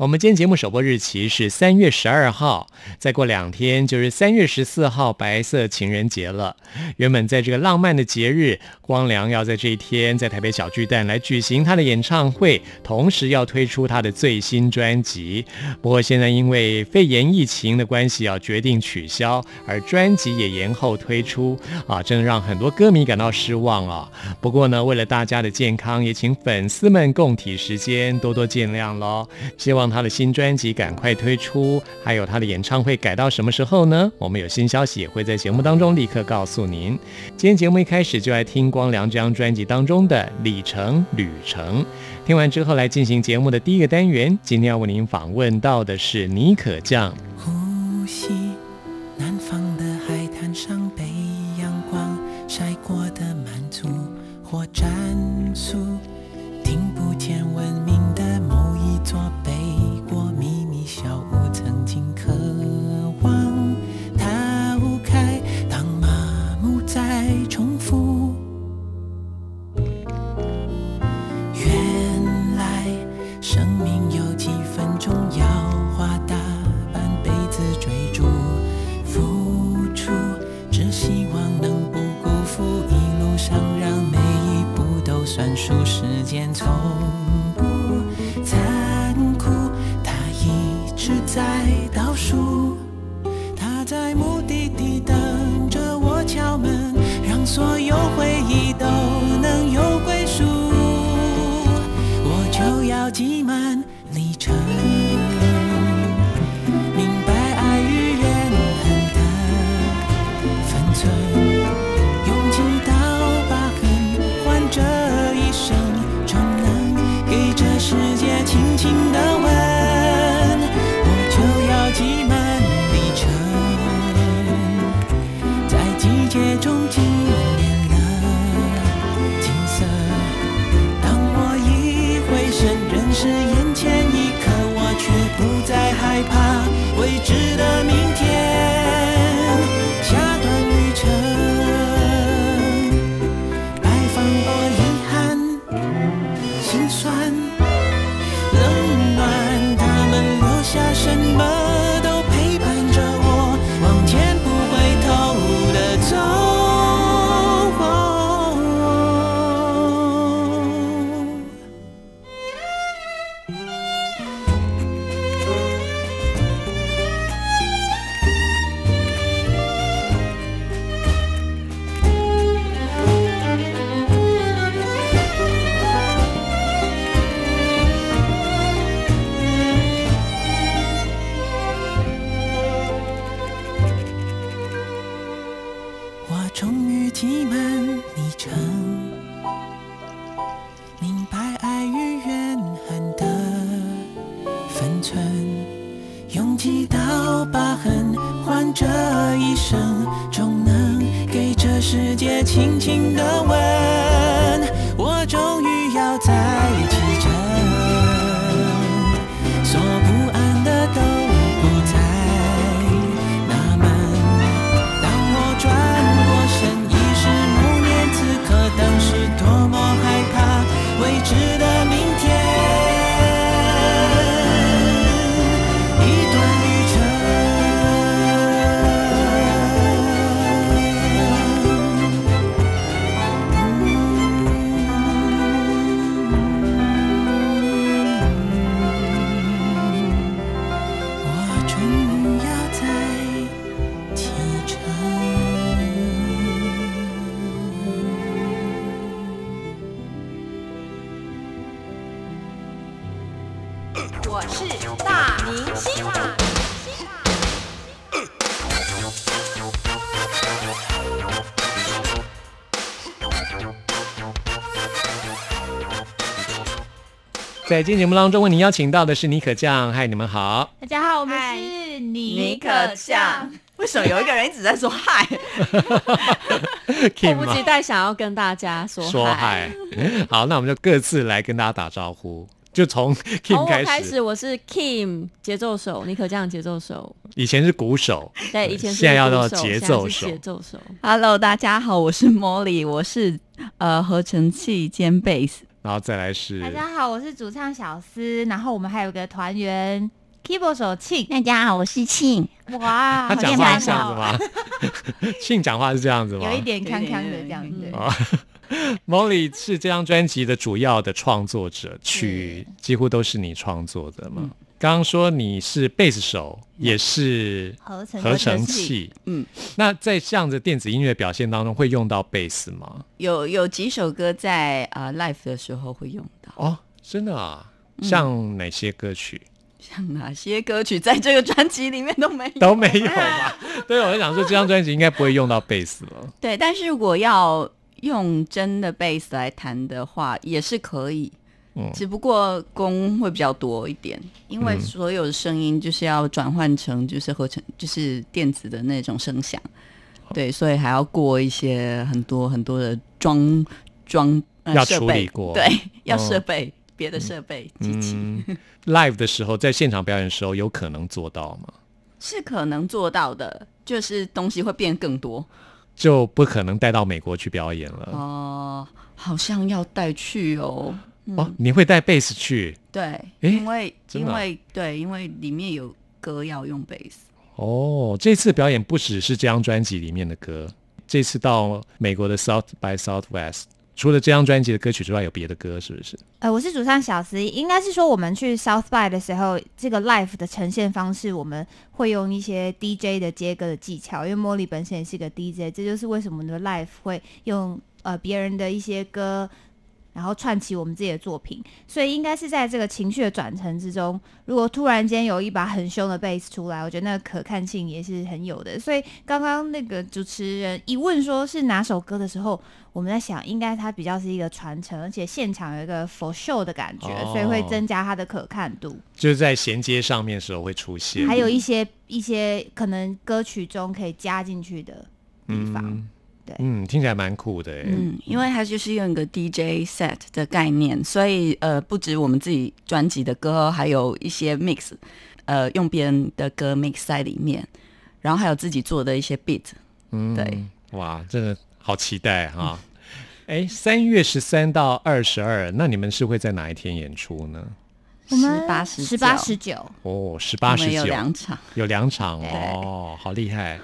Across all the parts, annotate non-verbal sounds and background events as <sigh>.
我们今天节目首播日期是三月十二号，再过两天就是三月十四号白色情人节了。原本在这个浪漫的节日，光良要在这一天在台北小巨蛋来举行他的演唱会，同时要推出他的最新专辑。不过现在因为肺炎疫情的关系，要决定取消，而专辑也延后推出啊，真的让很多歌迷感到失望啊。不过呢，为了大家的健康，也请粉丝们共体时间，多多见谅喽。希望。他的新专辑赶快推出，还有他的演唱会改到什么时候呢？我们有新消息也会在节目当中立刻告诉您。今天节目一开始就来听光良这张专辑当中的《里程旅程》，听完之后来进行节目的第一个单元。今天要为您访问到的是尼可酱。time. 在今天节目当中，为您邀请到的是尼可酱，嗨，你们好。大家好，我们是尼尼可可酱酱。为什么有一个人一直在说嗨？<laughs> 迫不及？待想要跟大家说说嗨。好，那我们就各自来跟大家打招呼，就从从 Kim 我开开始。我是 Kim 节奏手，尼可酱节奏手。以前是鼓手，对，以前是现在要到节奏手节奏手。Hello，大家好，我是 Molly，我是呃合成器兼贝斯。然后再来是大家好，我是主唱小思，然后我们还有个团员 keyboard 手庆。大家好，我是庆。哇，他讲话是这样子哦，吗？<laughs> 庆讲话是这样子吗？有一点康康的这样子。啊，<laughs> Molly 是这张专辑的主要的创作者，曲几乎都是你创作的嘛。刚刚说你是贝斯手，也是合成合成器，嗯，那在这样的电子音乐表现当中，会用到贝斯吗？有有几首歌在呃 live 的时候会用到，哦，真的啊，像哪些歌曲像哪些歌曲在这个专辑里面都没有？<laughs> 都没有吧？<laughs> 对，我就想说这张专辑应该不会用到贝斯了。对，但是如果要用真的贝斯来弹的话，也是可以。嗯。只不过功会比较多一点，因为嗯。所有的声音就是要转换成就是合成就是电子的那种声响，对，所以还要过一些很多很多的装装、呃要处理过。对，<laughs> 要哦设备、别的设备机器、嗯，live 的时候，在现场表演的时候，有可能做到吗？是可能做到的，就是东西会变更多。就不可能带到美国去表演了。哦、好像要带去哦，哦，你会带贝斯去？对，诶因为因为对，因为里面有歌要用贝斯。哦，这次表演不只是这张专辑里面的歌，这次到美国的 South by Southwest，除了这张专辑的歌曲之外，有别的歌是不是？呃，我是主唱小司，应该是说我们去 South by 的时候，这个 live 的呈现方式，我们会用一些 DJ 的接歌的技巧，因为茉莉本身也是个 DJ，这就是为什么我们的 live 会用呃别人的一些歌。然后串起我们自己的作品，所以应该是在这个情绪的转成之中，如果突然间有一把很凶的贝斯出来，我觉得那个可看性也是很有的。所以刚刚那个主持人一问说是哪首歌的时候，我们在想，应该它比较是一个传承，而且现场有一个 for show 的感觉，哦所以会增加它的可看度。就是在衔接上面的时候会出现，还有一些一些可能歌曲中可以加进去的地方。嗯对嗯，听起来蛮酷的哎。嗯，因为它就是用一个 DJ set 的概念，所以呃，不止我们自己专辑的歌，还有一些 mix，呃，用别人的歌 mix 在里面，然后还有自己做的一些 beat。嗯，对，哇，真的好期待哈！<laughs> 哎，三月十三到二十二，那你们是会在哪一天演出呢？我们18十八十九，哦，十我们有八十九有，两场，有两场哦，好厉害！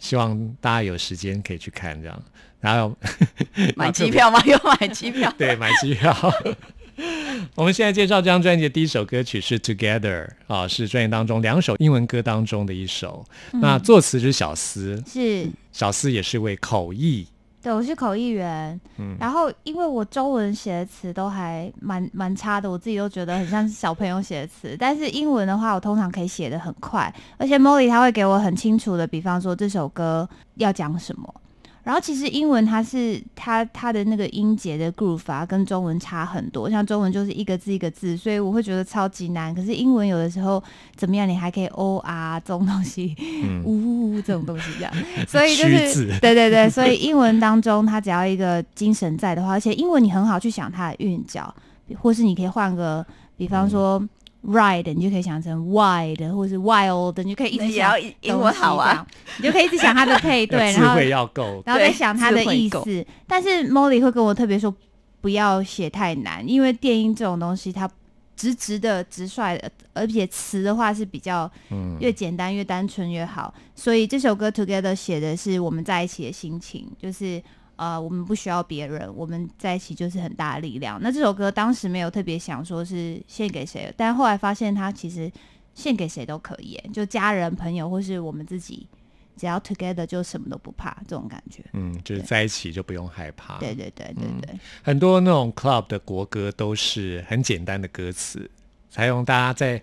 希望大家有时间可以去看这样，然后 <laughs> 买机票吗？<laughs> 有买机票。对买机票。<laughs> 我们现在介绍这张专辑的第一首歌曲是《Together》啊，是专辑当中两首英文歌当中的一首。那作词是小思，是小思也是位口译，对，我是口译员，嗯然后因为我中文写的词都还蛮蛮差的，我自己都觉得很像是小朋友写的词。但是英文的话，我通常可以写的很快，而且 Molly 他会给我很清楚的，比方说这首歌要讲什么。然后其实英文它是它它的那个音节的 groove 啊，跟中文差很多。像中文就是一个字一个字，所以我会觉得超级难。可是英文有的时候怎么样，你还可以 o r 这种东西，嗯，呜这种东西这样，<laughs> 所以就是字对对对，所以英文当中它只要一个精神在的话，而且英文你很好去想它的韵脚，或是你可以换个，比方说 ride，你就可以想成 wide，或是 wild，你就可以一直也要想英英文好啊，，你就可以一直想它的配 <laughs> 对，智然后慧要够。然后再想它的意思。但是 Molly 会跟我特别说，不要写太难，因为电音这种东西它直直的、直率的，而且词的话是比较嗯，越简单越单纯越好。所以这首歌 Together 写的是我们在一起的心情，就是呃，我们不需要别人，我们在一起就是很大的力量。那这首歌当时没有特别想说是献给谁，但后来发现它其实献给谁都可以，就家人、朋友或是我们自己，只要 Together 就什么都不怕，这种感觉。嗯，就是在一起就不用害怕。对对对对对，很多那种 club 的国歌都是很简单的歌词，才用大家在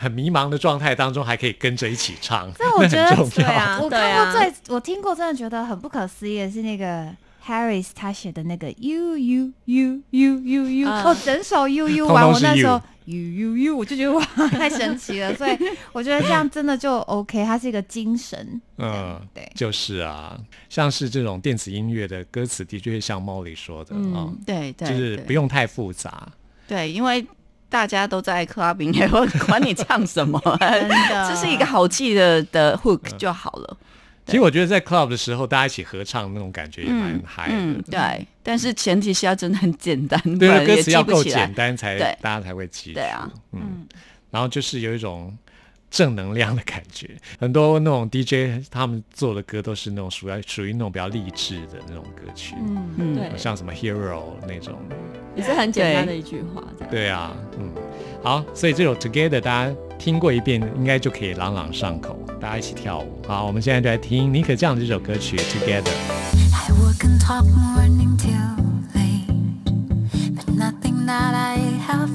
很迷茫的状态当中还可以跟着一起唱，那我觉得很重要。对啊我看过最，我听过，真的觉得很不可思议的是那个 Harris 他写的那个 U U U U U U，啊哦，整首 U U 完，我那时候 U U U，我就觉得哇，太神奇了。所以我觉得这样真的就 OK，它是一个精神。嗯，对就是啊，像是这种电子音乐的歌词，的确是像 Molly 说的啊、嗯对对，就是不用太复杂。对，因为大家都在 clubbing，也会管你唱什么，<laughs> 真的。这是一个好记的的 hook 就好了。其实我觉得在 club 的时候，大家一起合唱那种感觉也蛮嗨的。嗯，对，但是前提是要真的很简单，对歌词要够简。单才对。大家才会记住。对啊，嗯，然后就是有一种正能量的感觉。<laughs> 很多那种 DJ 他们做的歌都是那种属于属于那种比较励志的那种歌曲，嗯，嗯，对像什么 Hero 那种。也是很简单的一句话，对啊，嗯，好，所以这首 Together 大家听过一遍，应该就可以朗朗上口，大家一起跳舞。好，我们现在就来听妮可这样的这首歌曲 Together。I work and talk morning till late, but nothing that I have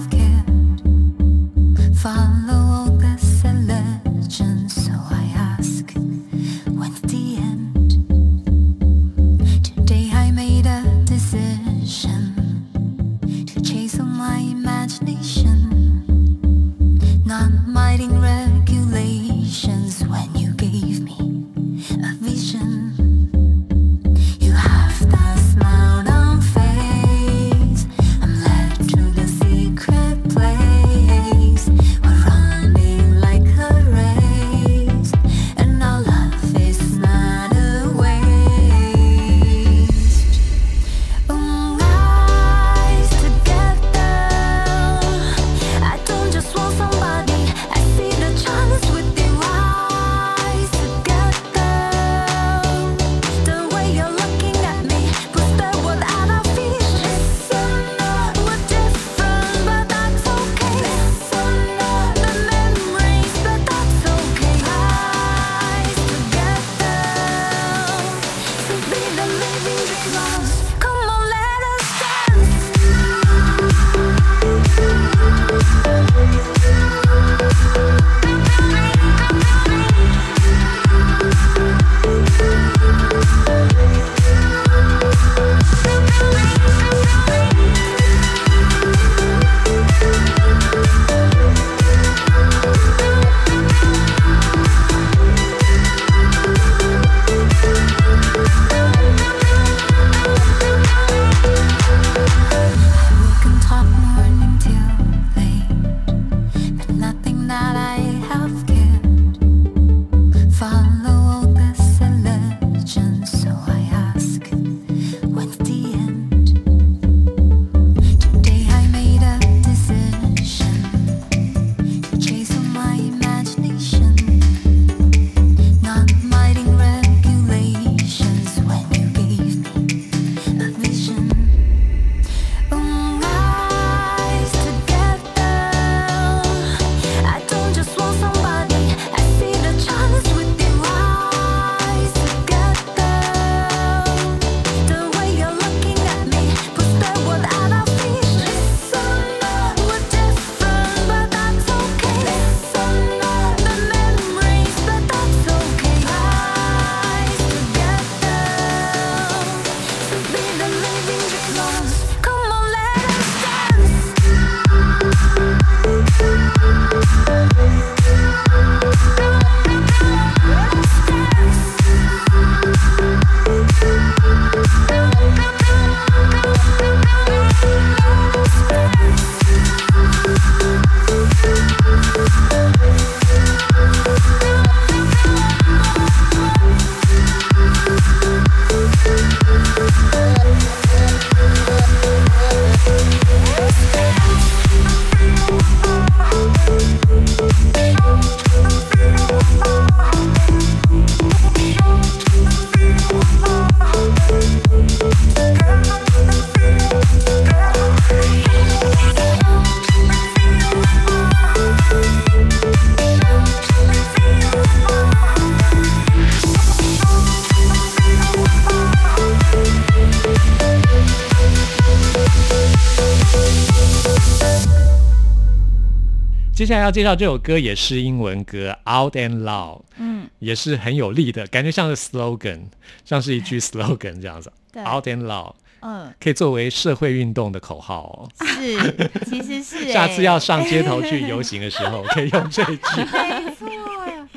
接下来要介绍这首歌也是英文歌《Out and Loud》，嗯，也是很有力的感觉，像是 slogan，像是一句 slogan 这样子。对，Out and Loud 嗯，可以作为社会运动的口号哦。是，其实是、<laughs> 欸，下次要上街头去游行的时候，<laughs> 可以用这一句，没错呀，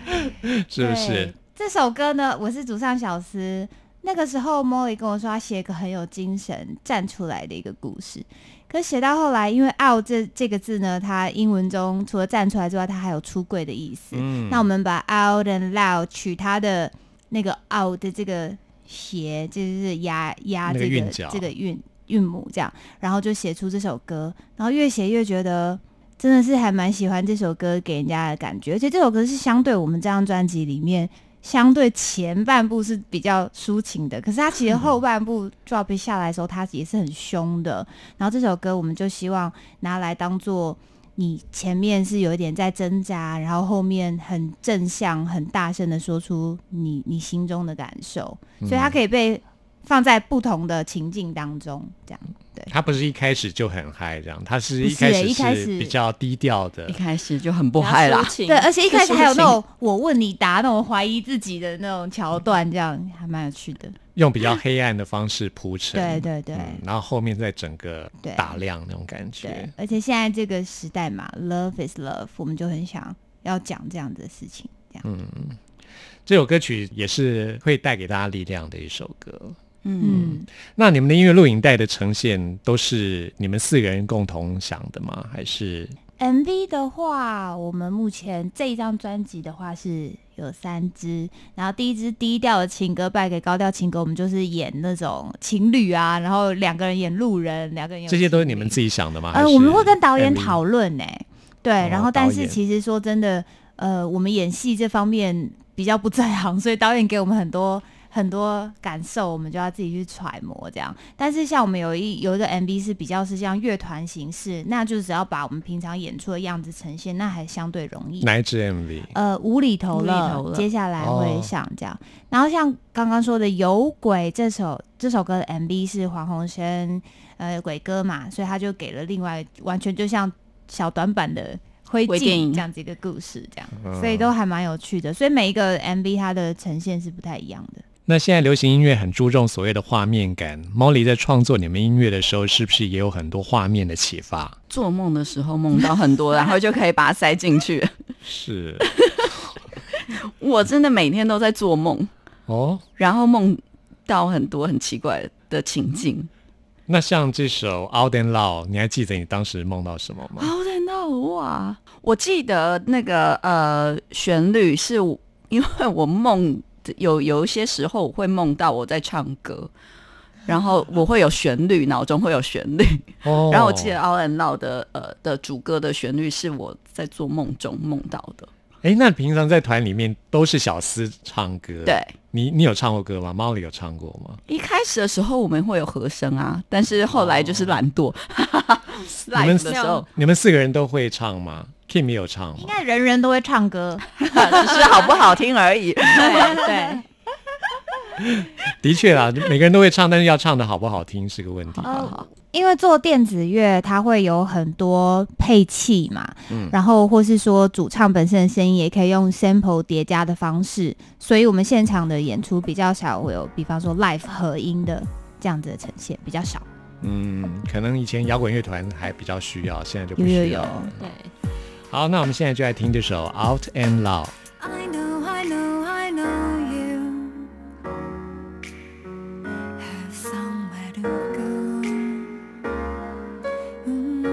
<laughs> 是不是对？这首歌呢，我是主唱小司。那个时候，Molly 跟我说，他写一个很有精神、站出来的一个故事。可写到后来，因为 “out” 这这个字呢，它英文中除了站出来之外，它还有出柜的意思。嗯那我们把 “out and loud” 取它的那个 “out” 的这个斜，就是压压那个这个这个韵韵母这样，然后就写出这首歌。然后越写越觉得。真的是还蛮喜欢这首歌给人家的感觉，而且这首歌是相对我们这张专辑里面相对前半部是比较抒情的，可是它其实后半部 drop 下来的时候，它也是很凶的。然后这首歌我们就希望拿来当做你前面是有一点在挣扎，然后后面很正向、很大声的说出你你心中的感受，所以它可以被放在不同的情境当中，这样对。他不是一开始就很嗨，这样，他是一开始是比较低调的一。开始就很不嗨啦对，而且一开始还有那种我问你答那种怀疑自己的那种桥段，这样还蛮有趣的。用比较黑暗的方式铺陈，对对对、嗯，然后后面再整个打亮那种感对觉。，而且现在这个时代嘛，love is love，我们就很想要讲这样子的事情，这样。嗯这首歌曲也是会带给大家力量的一首歌。嗯，嗯，那你们的音乐录影带的呈现都是你们四个人共同想的吗？还是 MV 的话，我们目前这一张专辑的话是有三支，然后第一支低调的情歌败给高调情歌，我们就是演那种情侣啊，然后两个人演路人，两个人演这些都是你们自己想的吗？呃，我们会跟导演讨论呢，对，哦然后但是其实说真的，呃，我们演戏这方面比较不在行，所以导演给我们很多很多感受，我们就要自己去揣摩这样。但是像我们有一有一个 MV 是比较是像乐团形式，那就只要把我们平常演出的样子呈现，那还相对容易。哪一支 MV？呃，无厘头无厘了，接下来哦会上这样。然后像刚刚说的《有鬼》这首这首歌的 MV 是黄鸿升呃鬼歌嘛，所以他就给了另外完全就像小短版的灰烬这样子一个故事，这样，嗯所以都还蛮有趣的。所以每一个 MV 它的呈现是不太一样的。那现在流行音乐很注重所谓的画面感，Molly 在创作你们音乐的时候，是不是也有很多画面的启发？做梦的时候梦到很多，<laughs> 然后就可以把它塞进去。是我真的每天都在做梦，哦。然后梦到很多很奇怪的情境。那像这首《Out and Loud》，你还记得你当时梦到什么吗？好的，那哇，我记得那个呃旋律是，因为我梦有有一些时候我会梦到我在唱歌，然后我会有旋律，脑中会有旋律。哦然后我记得《All and Loud》的呃的主歌的旋律是我在做梦中梦到的。哎，那平常在团里面都是小司唱歌，对，你你有唱过歌吗？Molly 有唱过吗？一开始的时候我们会有和声啊，但是后来就是懒惰。你们 live 的时候你们四个人都会唱吗？Kim 也有唱吗？应该人人都会唱歌，只是好不好听而已。对 <laughs> 对。<laughs> 的确啦，每个人都会唱，但是要唱的好不好听是个问题。呃，因为做电子乐，它会有很多配器嘛，嗯然后或是说主唱本身的声音也可以用 sample 叠加的方式，所以我们现场的演出比较少会有，比方说 live 合音的这样子的呈现比较少。嗯，可能以前摇滚乐团还比较需要，现在就不有有需要。有对，好，那我们现在就来听这首《Out and Loud》。 I know, I know, I know you have somewhere to go. Mm.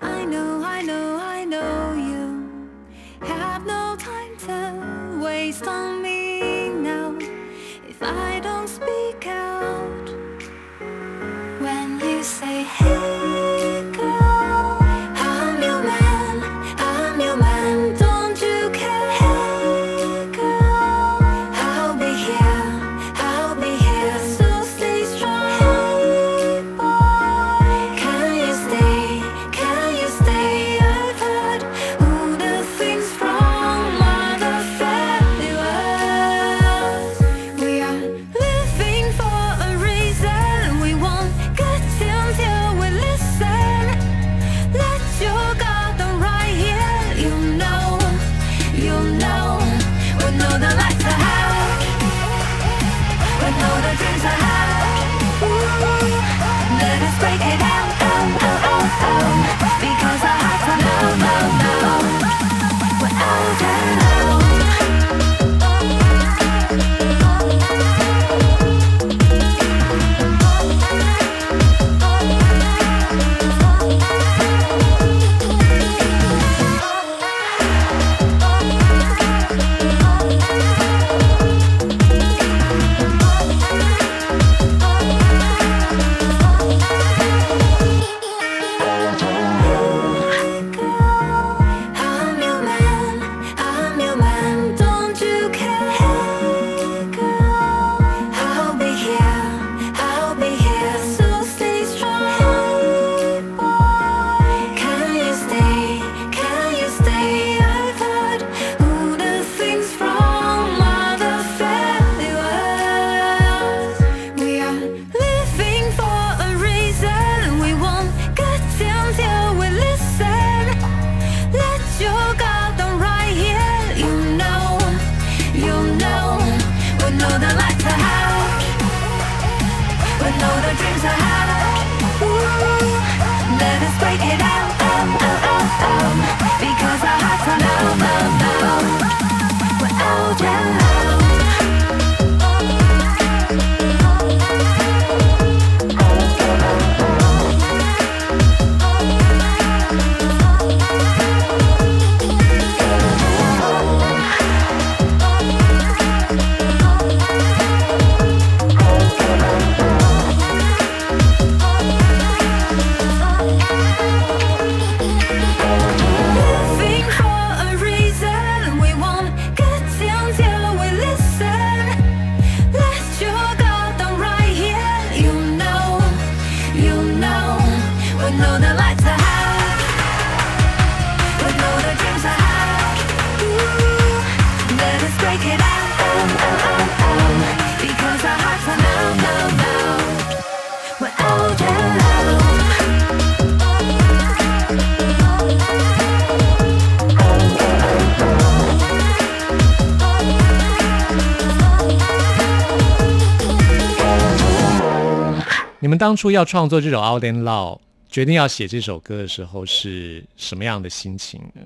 I know, I know, I know you have no time to waste on me now. If I don't speak out when you say, Hey 当初要创作这首《Out and Loud》，决定要写这首歌的时候是什么样的心情呢？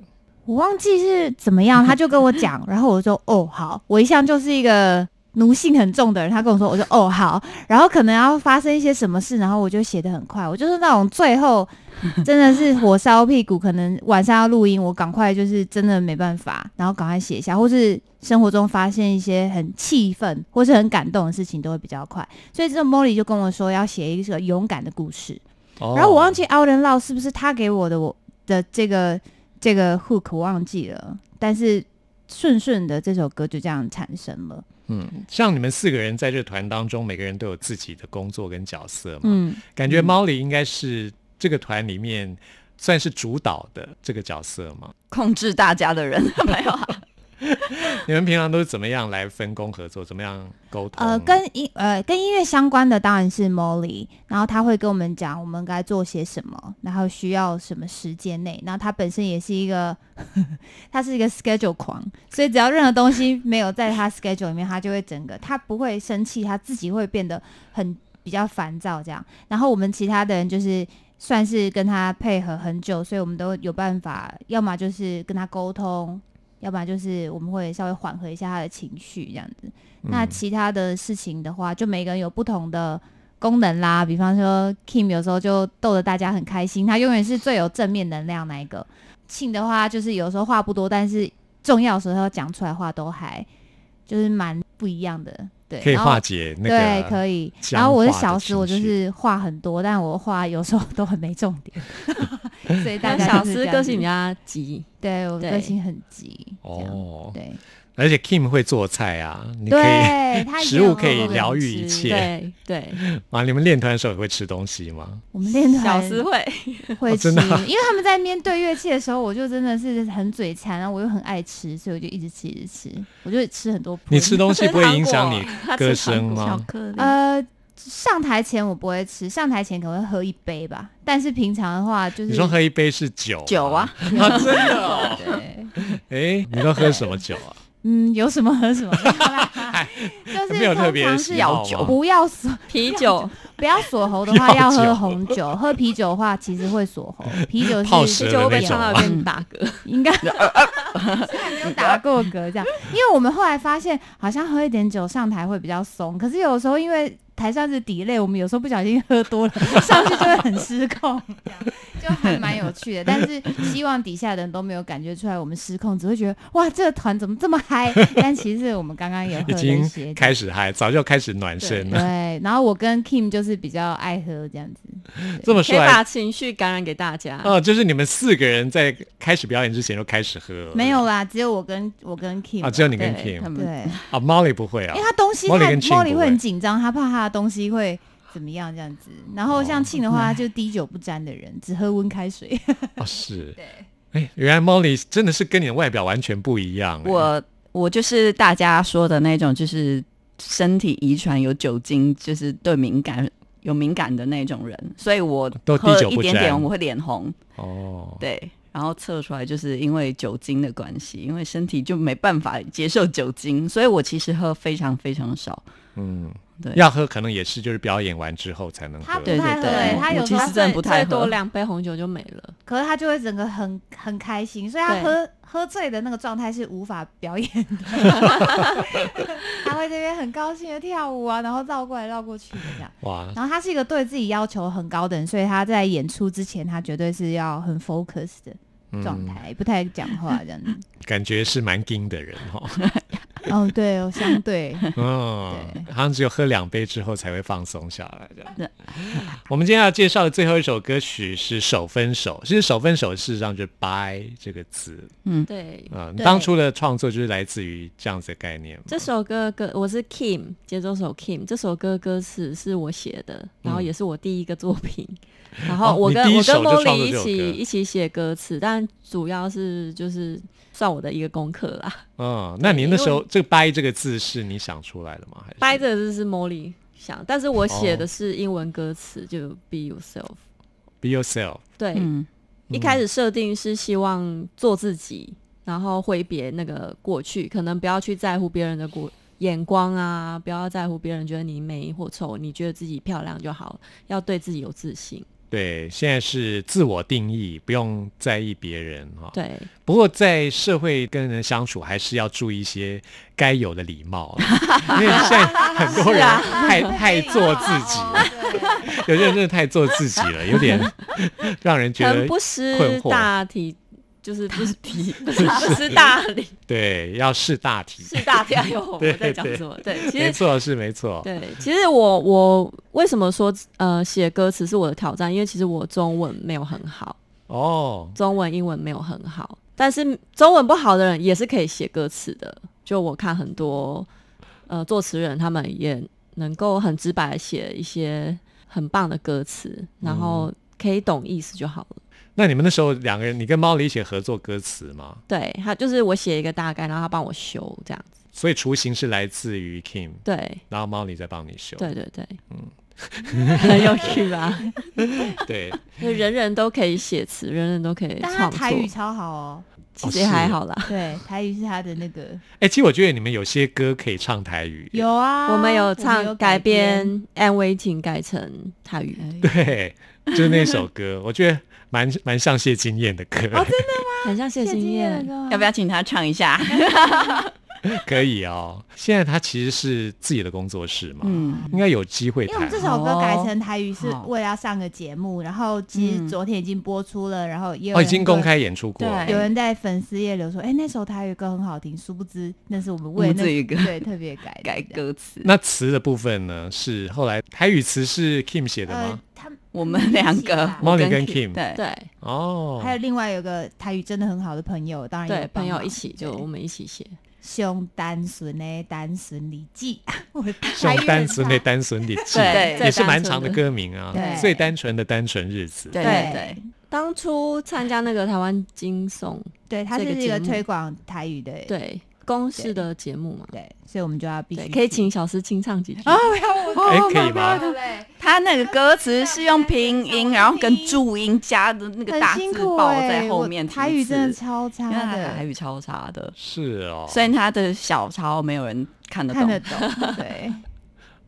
我忘记是怎么样，他就跟我讲，然后我就说哦好，我一向就是一个奴性很重的人，他跟我说，我说哦好，然后可能要发生一些什么事，然后我就写的很快，我就是那种最后 <laughs> 真的是火烧屁股，可能晚上要录音，我赶快就是真的没办法，然后赶快写一下，或是生活中发现一些很气愤或是很感动的事情，都会比较快，所以这个 Molly 就跟我说要写一个勇敢的故事，哦。然后我忘记 Out and Loud 是不是他给我的我的这个这个 hook 我忘记了，但是顺顺的这首歌就这样产生了。嗯，像你们四个人在这个团当中，每个人都有自己的工作跟角色嘛。嗯，感觉 Molly 应该是这个团里面算是主导的这个角色嘛。控制大家的人没有啊？<laughs> 你们平常都是怎么样来分工合作？怎么样沟通？呃，跟音呃跟音乐相关的当然是 Molly，然后他会跟我们讲我们该做些什么，然后需要什么时间内。然后他本身也是一个，<laughs> 他是一个 schedule 狂，所以只要任何东西没有在他 schedule 里面，他就会整个他不会生气，他自己会变得很比较烦躁这样。然后我们其他的人就是。算是跟他配合很久，所以我们都有办法，要么就是跟他沟通，要不然就是我们会稍微缓和一下他的情绪这样子。那其他的事情的话，就每个人有不同的功能啦。比方说，Kim 有时候就逗得大家很开心，他永远是最有正面能量那一个。庆的话，就是有时候话不多，但是重要的时候讲出来话都还就是蛮不一样的。对，可以化解那个对，可以。然后我的小时，我就是话很多，但我话有时候都很没重点，所以大但小家就是这样子思个性比较急，对我个性很急，哦，对而且 Kim 会做菜啊，你可以 <laughs> 食物可以疗愈一切对对，<laughs> 啊。你们练团的时候也会吃东西吗？我们练团小时会 <laughs> 会吃，因为他们在面对乐器的时候，我就真的是很嘴馋，然后我又很爱吃，所以我就一直吃，一直吃，我就吃很多。你吃东西不会影响你歌声吗？克力，呃，上台前我不会吃，上台前可能会喝一杯吧，但是平常的话就是你说喝一杯是酒酒啊，啊，真的哦。对，哎，你都喝什么酒啊？嗯，有什么 <laughs> 喝什么，就是没有特别通常是要酒不要锁啤酒。不要锁喉的话，要喝红酒，<laughs> 喝啤酒的话其实会锁喉，啤酒是泡蛇的就会唱到变打嗝。应该 <laughs> 还没有打过嗝这样，因为我们后来发现，好像喝一点酒上台会比较松，可是有时候因为台上是底类，我们有时候不小心喝多了，上去就会很失控，就还蛮有趣的。但是希望底下的人都没有感觉出来我们失控，只会觉得哇，这个团怎么这么嗨？但其实我们刚刚也喝已了一经些，开始嗨，早就开始暖身了。对。然后我跟 Kim 就是比较爱喝这样子，<laughs> 这么可以说来，把情绪感染给大家。哦，就是你们四个人在开始表演之前就开始喝了，没有啦，只有我跟我跟 Kim 啊？只有你跟 Kim 对。啊，Molly 不会啊因为他东西 Molly 太 Molly 会很紧张，他怕他的东西会怎么样这样子。然后像庆的话，他就滴酒不沾的人，只喝温开水。哦，是。<laughs> 对，哎，原来 Molly 真的是跟你的外表完全不一样。哎我我就是大家说的那种，就是身体遗传有酒精，就是对敏感有敏感的那种人，所以我都滴喝酒一点点我会脸红，哦，对，然后测出来就是因为酒精的关系，因为身体就没办法接受酒精，所以我其实喝非常非常少。嗯，对要喝可能也是就是表演完之后才能喝。他不对对对太喝欸，他有时候真的不太最多喝两杯红酒就没了。可是他就会整个很很开心，所以他喝喝醉的那个状态是无法表演的。<laughs> 他会这边很高兴的跳舞啊，然后绕过来绕过去的这样。哇，然后他是一个对自己要求很高的人，所以他在演出之前，他绝对是要很 focus 的状态，不太讲话这样子。感觉是蛮硬的人哈、<laughs> <laughs> 哦，对哦，相对 <laughs> 嗯，好像只有喝两杯之后才会放松下来这样对。<laughs> 我们今天要介绍的最后一首歌曲是《手分手》，其实“手分手”事实上就是 “bye” 这个字。对，嗯，当初的创作就是来自于这样子的概念嘛。这首歌歌我是 Kim 节奏手 Kim，这首歌歌词是我写的，然后也是我第一个作品。然后我跟、我跟首就创 Molly 一起一起写歌词，但主要是就是算我的一个功课啦。嗯，那你那时候这个 “bye” 这个字是你想出来的吗？还是掰这个字是 Molly 想，但是我写哦的是英文歌词，就 Be Yourself。“be yourself”？对，嗯，一开始设定是希望做自己，然后挥别那个过去，可能不要去在乎别人的过眼光啊，不要在乎别人觉得你美或丑，你觉得自己漂亮就好了，要对自己有自信。对，现在是自我定义，不用在意别人哈。对，不过在社会跟人相处，还是要注意一些该有的礼貌，<laughs> 因为现在很多人太、<laughs> 太做自己了，有些人真的太做自己了，有点 <laughs> 让人觉得很不困识惑。大体，就是不是题，<laughs> 不是不识大理，<laughs> 对，要识大体。<laughs> 识大体。哎呦，我对在讲什么？对，其实没错，是没错。对，其实我我为什么说呃写歌词是我的挑战？因为其实我中文没有很好。哦，中文、英文没有很好，但是中文不好的人也是可以写歌词的。就我看很多呃作词人，他们也能够很直白的写一些很棒的歌词，然后可以懂意思就好了。那你们那时候两个人，你跟猫里一起合作歌词吗？对他就是我写一个大概，然后他帮我修这样子。所以雏形是来自于 Kim，对然后猫里在帮你修。对对对，嗯，很 <laughs> 有趣吧？<laughs> 对，就人人都可以写词，人人都可以但他台，语超好哦。其实也还好啦。对，台语是他的那个哎、其实我觉得你们有些歌可以唱台语。有啊，我们有有唱改编《And Waiting》改成台语，对，就是那首歌，我觉得蛮蛮像谢金燕的歌。哦 <laughs> 很像谢金燕的歌。要不要请他唱一下？<laughs> 可以哦。现在他其实是自己的工作室嘛，嗯，应该有机会谈因为我们。这首歌改哦成台语是好为了要上个节目，然后其实嗯昨天已经播出了，然后也有哦，已人经公跟开演出过。对有人在粉丝页留说，哎、那首台语歌很好听，殊不知那是我们为了那我们自己歌对特别改 <laughs> 改。歌词。那词的部分呢？是后来台语词是 Kim 写的呃吗？，我们两个猫里跟 Kim 对。对。哦，还有另外有个台语真的很好的朋友，当然朋友一起就我们一起写。兄单纯的单纯礼记，我用单纯的差单纯的记，<laughs> 对也是最蛮长的歌名啊。对。最单纯的单纯日子。对对。当初参加那个台湾金颂，对，它是一个推广台语的，对公式的节目嘛，对，所以我们就要必须，可以请小诗清唱几句。哦，要我哎可以吗对不对？他那个歌词是用拼音，然后跟注音加的那个大字报在后面，台语真的超差因为他的，台语超差的，是哦。虽然他的小抄没有人看得懂，看得懂，对。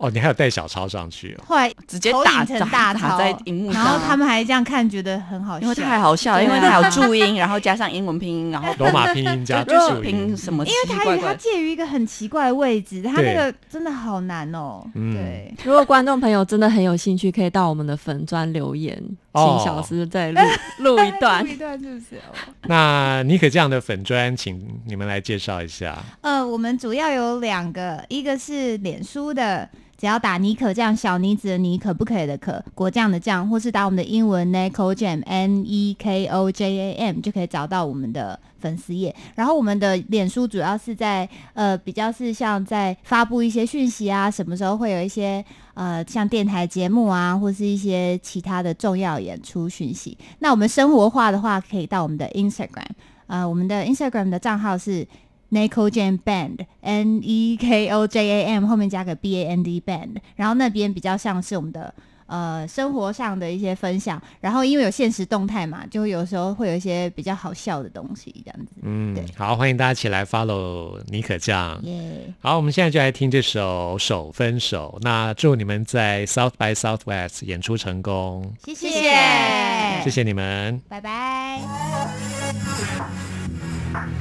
哦，你还有带小抄上去哦。后来直接打投影成大打抄在荧幕上，然后他们还这样看，觉得很好笑，因为太好笑了，啊因为它有注音，然后加上英文拼音，然后罗马拼音加 <laughs> 就是注音，拼什么奇因为台语它奇怪怪。介于一个很奇怪的位置，它那个真的好难哦。嗯对，如果观众朋友真的很有兴趣，可以到我们的粉砖留言，哦请小师再录 <laughs> 录一段录。一段是不是？哦那妮可这样的粉砖，请你们来介绍一下。呃，我们主要有两个，一个是脸书的，只要打妮可酱，小妮子的妮，可不可以的可，果酱的酱，或是打我们的英文 Neko Jam N E K O J A M 就可以找到我们的粉丝页。然后我们的脸书主要是在呃比较是像在发布一些讯息啊，什么时候会有一些呃像电台节目啊，或是一些其他的重要演出讯息。那我们生活化的话，可以到我们的 Instagram，呃，我们的 Instagram 的账号是 Neko Jam Band N E K O J A M 后面加个 B A N D Band，然后那边比较像是我们的。呃，生活上的一些分享，然后因为有现实动态嘛，就有时候会有一些比较好笑的东西，这样子。嗯对，好，欢迎大家一起来 follow 尼可酱。耶、好，我们现在就来听这首《手分手》。那祝你们在 South by Southwest 演出成功，谢谢，谢谢谢谢你们。拜拜。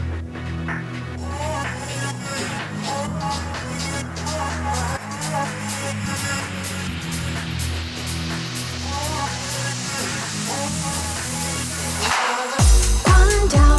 「关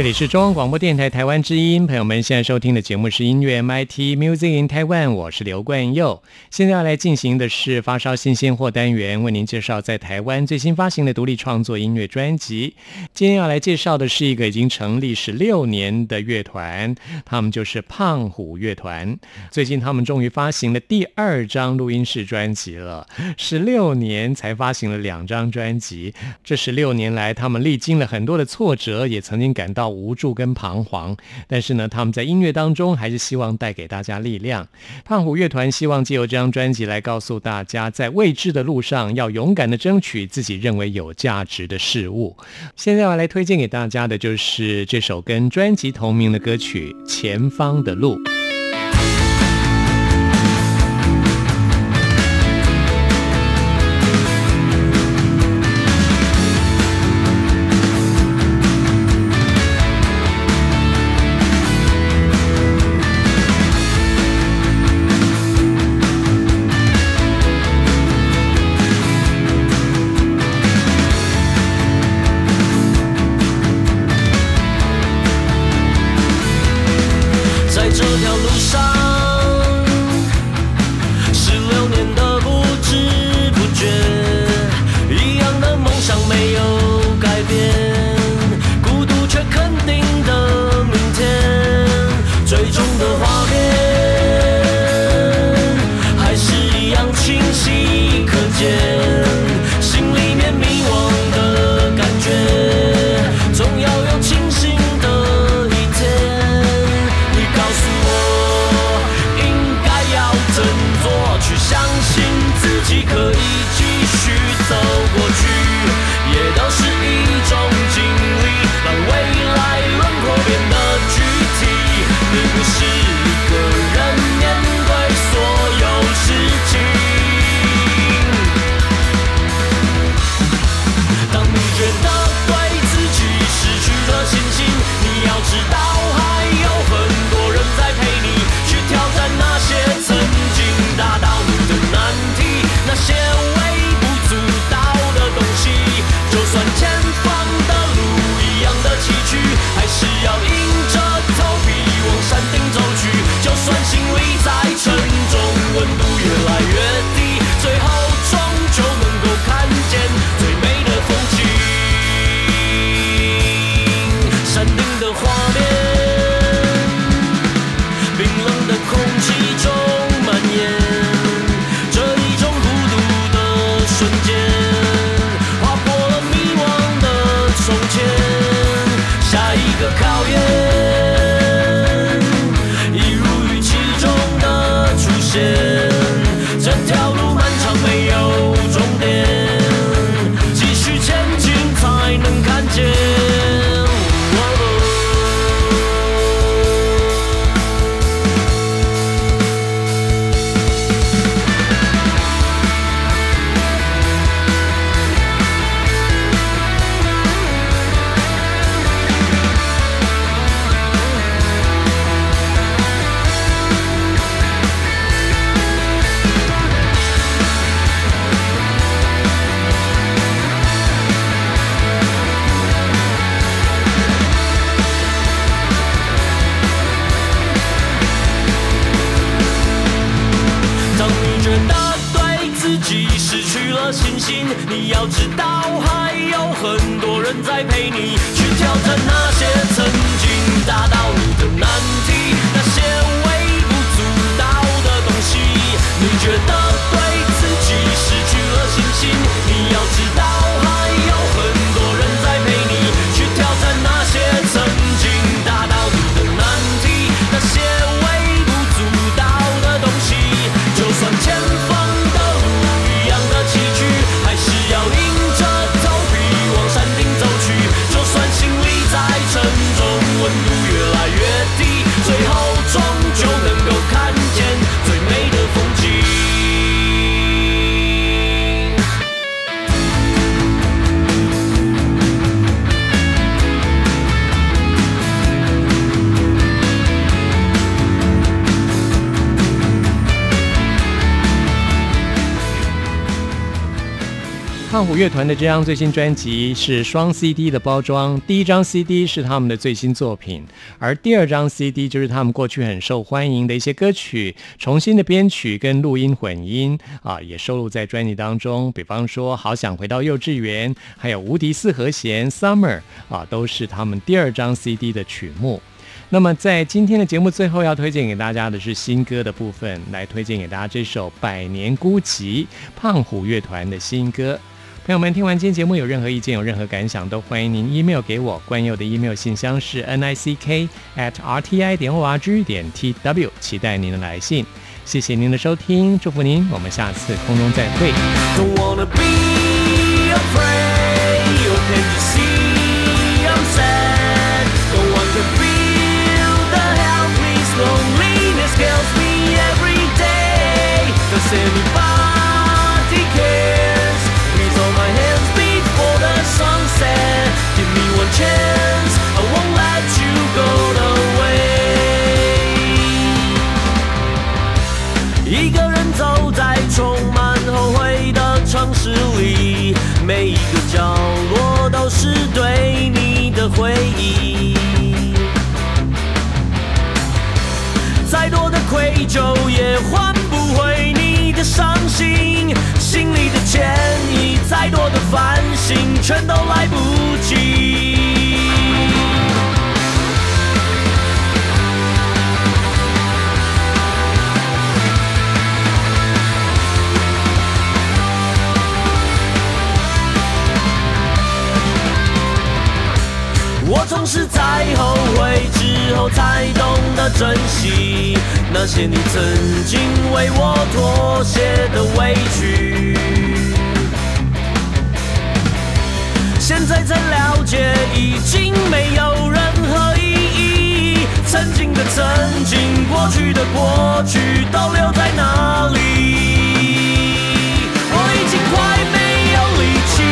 这里是中央广播电台台湾之音，朋友们现在收听的节目是音乐 MIT Music in Taiwan，我是刘冠佑。现在要来进行的是发烧新鲜货单元，为您介绍在台湾最新发行的独立创作音乐专辑。今天要来介绍的是一个已经成立十六年的乐团，他们就是胖虎乐团。最近他们终于发行了第二张录音室专辑了，十六年才发行了两张专辑。这十六年来，他们历经了很多的挫折，也曾经感到无助跟彷徨。但是呢，他们在音乐当中还是希望带给大家力量。胖虎乐团希望借由这张专辑来告诉大家，在未知的路上要勇敢的争取自己认为有价值的事物。现在要来推荐给大家的就是这首跟专辑同名的歌曲《前方的路》。要知道还有很多人在陪你去挑战那些曾经打倒你的难题，那些微不足道的东西。你觉得胖虎乐团的这张最新专辑是双 CD 的包装，第一张 CD 是他们的最新作品，而第二张 CD 就是他们过去很受欢迎的一些歌曲重新的编曲跟录音混音啊，也收录在专辑当中。比方说《好想回到幼稚园》，还有《无敌四和弦》（Summer） 啊，都是他们第二张 CD 的曲目。那么在今天的节目最后要推荐给大家的是新歌的部分，来推荐给大家这首《百年孤寂》胖虎乐团的新歌。朋友们，听完今天节目有任何意见、有任何感想，都欢迎您 email 给我。关佑的 email 信箱是 n i c k at r t i 点 o r g 点 t w，期待您的来信。谢谢您的收听，祝福您，我们下次空中再会。Don't wanna be afraid. Oh, can you see I'm sad? No one can feel the helpless loneliness kills me every day. Does anybody 多的愧疚也换不回你的伤心，心里的歉意，再多的反省，全都来不及。的珍惜那些你曾经为我妥协的委屈。现在才了解，已经没有任何意义。曾经的曾经，过去的过去，都留在哪里？我已经快没有力气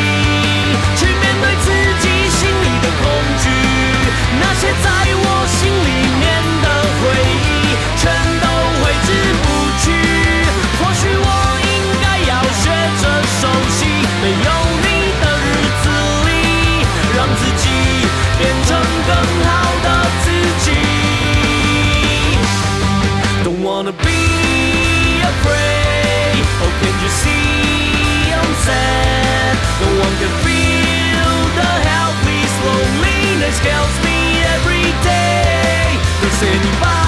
去面对自己心里的恐惧，那些在 you see I'm sad? No one can feel the helpless loneliness kills me every day. Does anybody